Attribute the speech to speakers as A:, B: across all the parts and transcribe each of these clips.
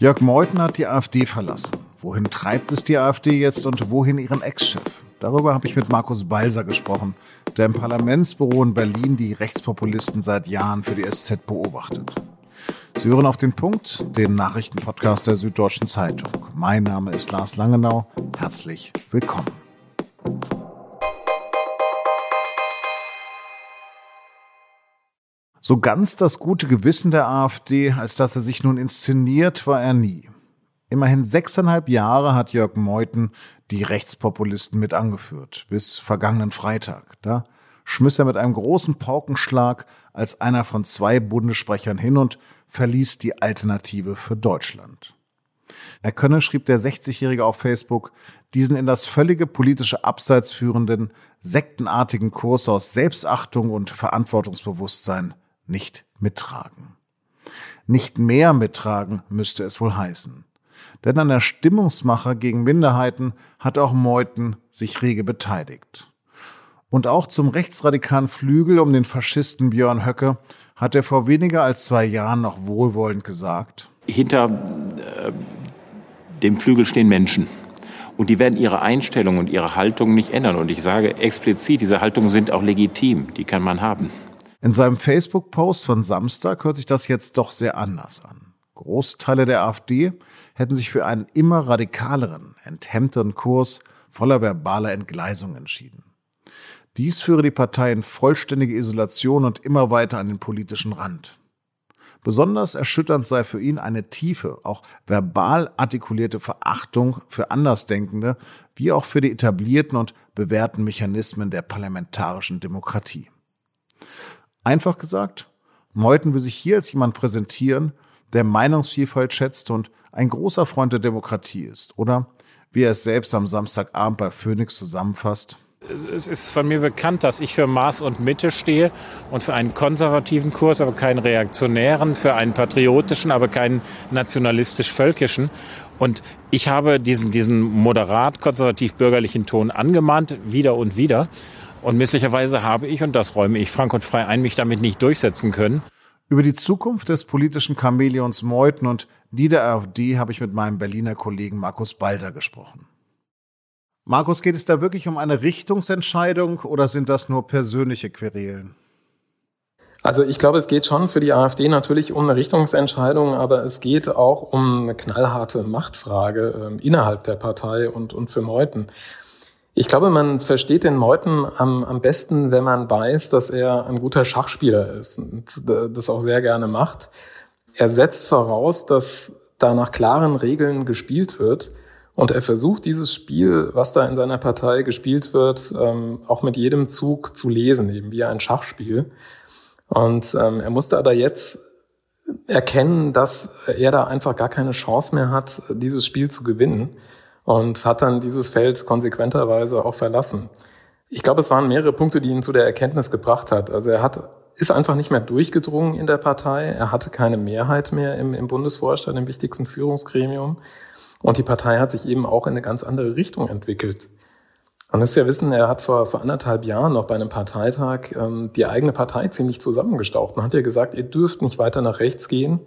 A: Jörg Meuthen hat die AfD verlassen. Wohin treibt es die AfD jetzt und wohin ihren Ex-Chef? Darüber habe ich mit Markus Balser gesprochen, der im Parlamentsbüro in Berlin die Rechtspopulisten seit Jahren für die SZ beobachtet. Sie hören auf den Punkt, den Nachrichtenpodcast der Süddeutschen Zeitung. Mein Name ist Lars Langenau. Herzlich willkommen. So ganz das gute Gewissen der AfD, als dass er sich nun inszeniert, war er nie. Immerhin sechseinhalb Jahre hat Jörg Meuthen die Rechtspopulisten mit angeführt, bis vergangenen Freitag. Da schmiss er mit einem großen Paukenschlag als einer von zwei Bundessprechern hin und verließ die Alternative für Deutschland. Er könne, schrieb der 60-Jährige auf Facebook, diesen in das völlige politische Abseits führenden, sektenartigen Kurs aus Selbstachtung und Verantwortungsbewusstsein nicht mittragen. Nicht mehr mittragen müsste es wohl heißen. Denn an der Stimmungsmache gegen Minderheiten hat auch Meuthen sich rege beteiligt. Und auch zum rechtsradikalen Flügel um den Faschisten Björn Höcke hat er vor weniger als zwei Jahren noch wohlwollend gesagt.
B: Hinter äh, dem Flügel stehen Menschen. Und die werden ihre Einstellung und ihre Haltung nicht ändern. Und ich sage explizit, diese Haltungen sind auch legitim. Die kann man haben.
A: In seinem Facebook-Post von Samstag hört sich das jetzt doch sehr anders an. Große Teile der AfD hätten sich für einen immer radikaleren, enthemmteren Kurs voller verbaler Entgleisung entschieden. Dies führe die Partei in vollständige Isolation und immer weiter an den politischen Rand. Besonders erschütternd sei für ihn eine tiefe, auch verbal artikulierte Verachtung für Andersdenkende, wie auch für die etablierten und bewährten Mechanismen der parlamentarischen Demokratie. Einfach gesagt, Meuthen will sich hier als jemand präsentieren, der Meinungsvielfalt schätzt und ein großer Freund der Demokratie ist, oder wie er es selbst am Samstagabend bei Phoenix zusammenfasst.
B: Es ist von mir bekannt, dass ich für Maß und Mitte stehe und für einen konservativen Kurs, aber keinen reaktionären, für einen patriotischen, aber keinen nationalistisch-völkischen. Und ich habe diesen, diesen moderat konservativ-bürgerlichen Ton angemahnt, wieder und wieder. Und misslicherweise habe ich, und das räume ich frank und frei ein, mich damit nicht durchsetzen können.
A: Über die Zukunft des politischen Chamäleons Meuthen und die der AfD habe ich mit meinem Berliner Kollegen Markus Balter gesprochen. Markus, geht es da wirklich um eine Richtungsentscheidung oder sind das nur persönliche Querelen?
C: Also ich glaube, es geht schon für die AfD natürlich um eine Richtungsentscheidung, aber es geht auch um eine knallharte Machtfrage äh, innerhalb der Partei und, und für Meuthen. Ich glaube, man versteht den Meuthen am, am besten, wenn man weiß, dass er ein guter Schachspieler ist und das auch sehr gerne macht. Er setzt voraus, dass da nach klaren Regeln gespielt wird und er versucht dieses Spiel, was da in seiner Partei gespielt wird, ähm, auch mit jedem Zug zu lesen, eben wie ein Schachspiel. Und ähm, er musste aber jetzt erkennen, dass er da einfach gar keine Chance mehr hat, dieses Spiel zu gewinnen und hat dann dieses Feld konsequenterweise auch verlassen. Ich glaube, es waren mehrere Punkte, die ihn zu der Erkenntnis gebracht hat. Also er hat, ist einfach nicht mehr durchgedrungen in der Partei. Er hatte keine Mehrheit mehr im, im Bundesvorstand, im wichtigsten Führungsgremium. Und die Partei hat sich eben auch in eine ganz andere Richtung entwickelt. Man muss ja wissen, er hat vor, vor anderthalb Jahren noch bei einem Parteitag ähm, die eigene Partei ziemlich zusammengestaucht und hat ja gesagt, ihr dürft nicht weiter nach rechts gehen,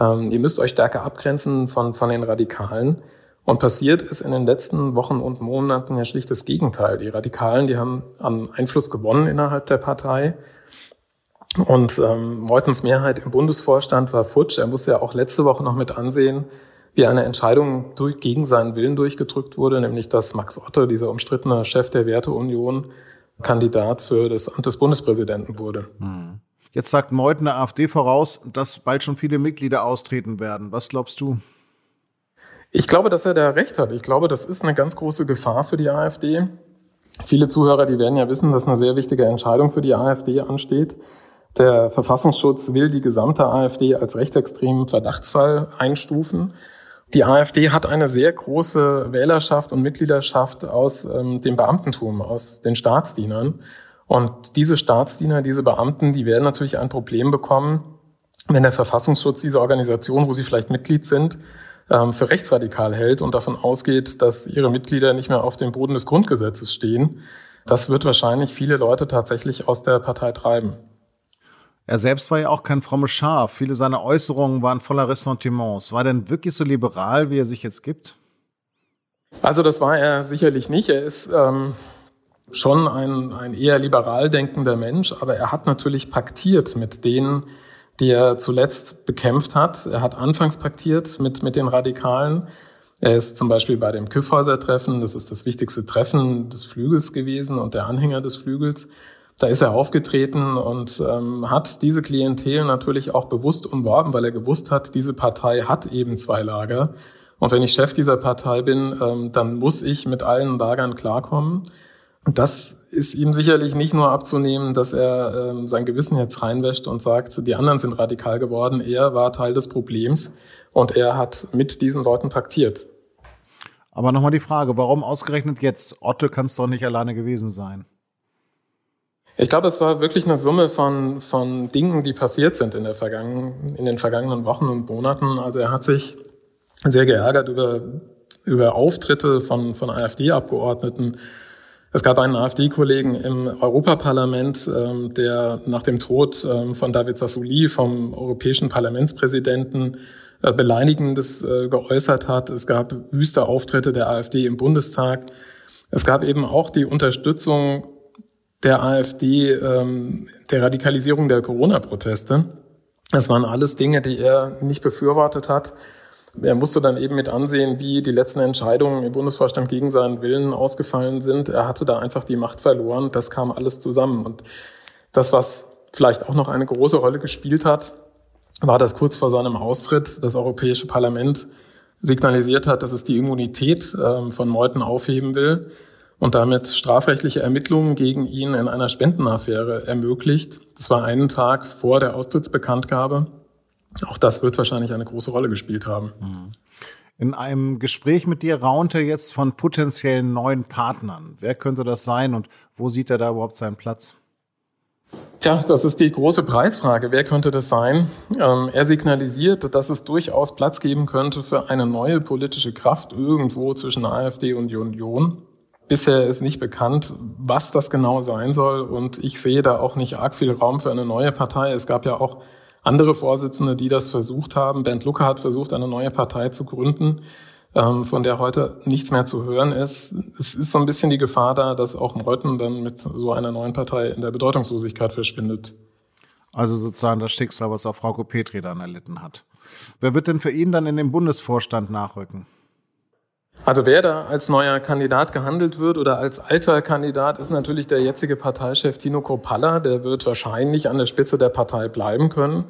C: ähm, ihr müsst euch stärker abgrenzen von, von den Radikalen. Und passiert ist in den letzten Wochen und Monaten ja schlicht das Gegenteil. Die Radikalen, die haben an Einfluss gewonnen innerhalb der Partei. Und ähm, Meutens Mehrheit im Bundesvorstand war futsch. Er musste ja auch letzte Woche noch mit ansehen, wie eine Entscheidung durch, gegen seinen Willen durchgedrückt wurde, nämlich dass Max Otto, dieser umstrittene Chef der Werteunion, Kandidat für das Amt des Bundespräsidenten wurde.
A: Hm. Jetzt sagt Meuthen der AfD voraus, dass bald schon viele Mitglieder austreten werden. Was glaubst du?
C: Ich glaube, dass er da recht hat. Ich glaube, das ist eine ganz große Gefahr für die AfD. Viele Zuhörer, die werden ja wissen, dass eine sehr wichtige Entscheidung für die AfD ansteht. Der Verfassungsschutz will die gesamte AfD als rechtsextremen Verdachtsfall einstufen. Die AfD hat eine sehr große Wählerschaft und Mitgliedschaft aus ähm, dem Beamtentum, aus den Staatsdienern. Und diese Staatsdiener, diese Beamten, die werden natürlich ein Problem bekommen, wenn der Verfassungsschutz diese Organisation, wo sie vielleicht Mitglied sind, für rechtsradikal hält und davon ausgeht, dass ihre Mitglieder nicht mehr auf dem Boden des Grundgesetzes stehen. Das wird wahrscheinlich viele Leute tatsächlich aus der Partei treiben.
A: Er selbst war ja auch kein frommes Schaf. Viele seiner Äußerungen waren voller Ressentiments. War er denn wirklich so liberal, wie er sich jetzt gibt?
C: Also das war er sicherlich nicht. Er ist ähm, schon ein, ein eher liberal denkender Mensch, aber er hat natürlich paktiert mit denen, die er zuletzt bekämpft hat. Er hat anfangs paktiert mit, mit den Radikalen. Er ist zum Beispiel bei dem Kyffhäuser-Treffen, das ist das wichtigste Treffen des Flügels gewesen und der Anhänger des Flügels. Da ist er aufgetreten und ähm, hat diese Klientel natürlich auch bewusst umworben, weil er gewusst hat, diese Partei hat eben zwei Lager. Und wenn ich Chef dieser Partei bin, ähm, dann muss ich mit allen Lagern klarkommen. Und das ist ihm sicherlich nicht nur abzunehmen, dass er ähm, sein Gewissen jetzt reinwäscht und sagt, die anderen sind radikal geworden. Er war Teil des Problems und er hat mit diesen Leuten paktiert.
A: Aber nochmal die Frage, warum ausgerechnet jetzt? Otto kann es doch nicht alleine gewesen sein.
C: Ich glaube, es war wirklich eine Summe von, von Dingen, die passiert sind in, der vergangenen, in den vergangenen Wochen und Monaten. Also er hat sich sehr geärgert über, über Auftritte von, von AfD-Abgeordneten. Es gab einen AfD-Kollegen im Europaparlament, ähm, der nach dem Tod ähm, von David Sassouli, vom europäischen Parlamentspräsidenten, äh, Beleidigendes äh, geäußert hat. Es gab wüste Auftritte der AfD im Bundestag. Es gab eben auch die Unterstützung der AfD ähm, der Radikalisierung der Corona-Proteste. Das waren alles Dinge, die er nicht befürwortet hat. Er musste dann eben mit ansehen, wie die letzten Entscheidungen im Bundesvorstand gegen seinen Willen ausgefallen sind. Er hatte da einfach die Macht verloren. Das kam alles zusammen. Und das, was vielleicht auch noch eine große Rolle gespielt hat, war, dass kurz vor seinem Austritt das Europäische Parlament signalisiert hat, dass es die Immunität äh, von Meuthen aufheben will und damit strafrechtliche Ermittlungen gegen ihn in einer Spendenaffäre ermöglicht. Das war einen Tag vor der Austrittsbekanntgabe. Auch das wird wahrscheinlich eine große Rolle gespielt haben. Mhm.
A: In einem Gespräch mit dir raunte jetzt von potenziellen neuen Partnern. Wer könnte das sein und wo sieht er da überhaupt seinen Platz?
C: Tja, das ist die große Preisfrage. Wer könnte das sein? Ähm, er signalisiert, dass es durchaus Platz geben könnte für eine neue politische Kraft irgendwo zwischen AfD und Union. Bisher ist nicht bekannt, was das genau sein soll und ich sehe da auch nicht arg viel Raum für eine neue Partei. Es gab ja auch andere Vorsitzende, die das versucht haben. Bernd Lucke hat versucht, eine neue Partei zu gründen, ähm, von der heute nichts mehr zu hören ist. Es ist so ein bisschen die Gefahr da, dass auch Meuthen dann mit so einer neuen Partei in der Bedeutungslosigkeit verschwindet.
A: Also sozusagen das Schicksal, was auch Frau Petri dann erlitten hat. Wer wird denn für ihn dann in den Bundesvorstand nachrücken?
C: Also wer da als neuer Kandidat gehandelt wird oder als alter Kandidat ist natürlich der jetzige Parteichef Tino Kropalla. Der wird wahrscheinlich an der Spitze der Partei bleiben können.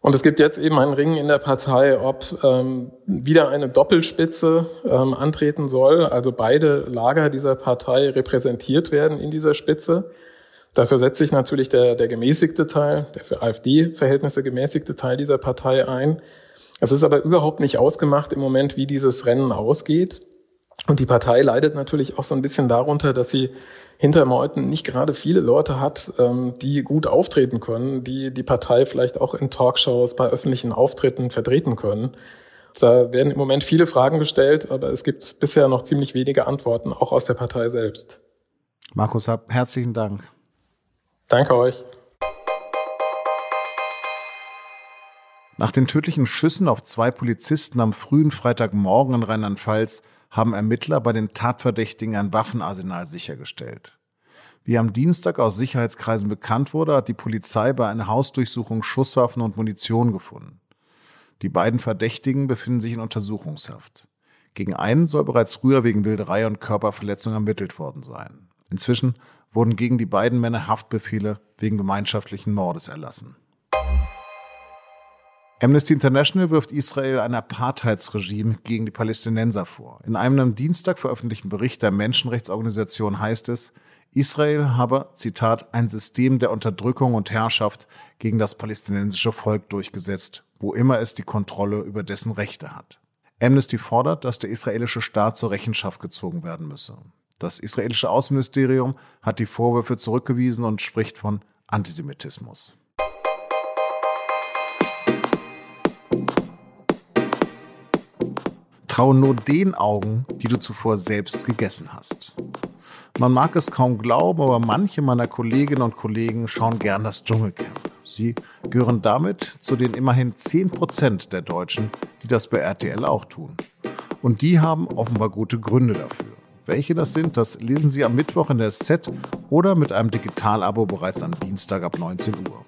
C: Und es gibt jetzt eben einen Ring in der Partei, ob ähm, wieder eine Doppelspitze ähm, antreten soll, also beide Lager dieser Partei repräsentiert werden in dieser Spitze. Dafür setzt sich natürlich der, der gemäßigte Teil, der für AfD-Verhältnisse gemäßigte Teil dieser Partei ein. Es ist aber überhaupt nicht ausgemacht im Moment, wie dieses Rennen ausgeht. Und die Partei leidet natürlich auch so ein bisschen darunter, dass sie hinter Meuthen nicht gerade viele Leute hat, ähm, die gut auftreten können, die die Partei vielleicht auch in Talkshows, bei öffentlichen Auftritten vertreten können. Da werden im Moment viele Fragen gestellt, aber es gibt bisher noch ziemlich wenige Antworten, auch aus der Partei selbst.
A: Markus herzlichen Dank.
C: Danke euch.
A: Nach den tödlichen Schüssen auf zwei Polizisten am frühen Freitagmorgen in Rheinland-Pfalz haben Ermittler bei den Tatverdächtigen ein Waffenarsenal sichergestellt. Wie am Dienstag aus Sicherheitskreisen bekannt wurde, hat die Polizei bei einer Hausdurchsuchung Schusswaffen und Munition gefunden. Die beiden Verdächtigen befinden sich in Untersuchungshaft. Gegen einen soll bereits früher wegen Wilderei und Körperverletzung ermittelt worden sein. Inzwischen wurden gegen die beiden Männer Haftbefehle wegen gemeinschaftlichen Mordes erlassen. Amnesty International wirft Israel ein Apartheidsregime gegen die Palästinenser vor. In einem am Dienstag veröffentlichten Bericht der Menschenrechtsorganisation heißt es, Israel habe, Zitat, ein System der Unterdrückung und Herrschaft gegen das palästinensische Volk durchgesetzt, wo immer es die Kontrolle über dessen Rechte hat. Amnesty fordert, dass der israelische Staat zur Rechenschaft gezogen werden müsse. Das israelische Außenministerium hat die Vorwürfe zurückgewiesen und spricht von Antisemitismus. Traue nur den Augen, die du zuvor selbst gegessen hast. Man mag es kaum glauben, aber manche meiner Kolleginnen und Kollegen schauen gern das Dschungelcamp. Sie gehören damit zu den immerhin 10 Prozent der Deutschen, die das bei RTL auch tun. Und die haben offenbar gute Gründe dafür. Welche das sind, das lesen Sie am Mittwoch in der SZ oder mit einem Digitalabo bereits am Dienstag ab 19 Uhr.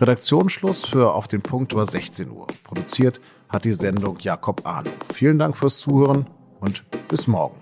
A: Redaktionsschluss für Auf den Punkt war 16 Uhr. Produziert hat die Sendung Jakob Arno. Vielen Dank fürs Zuhören und bis morgen.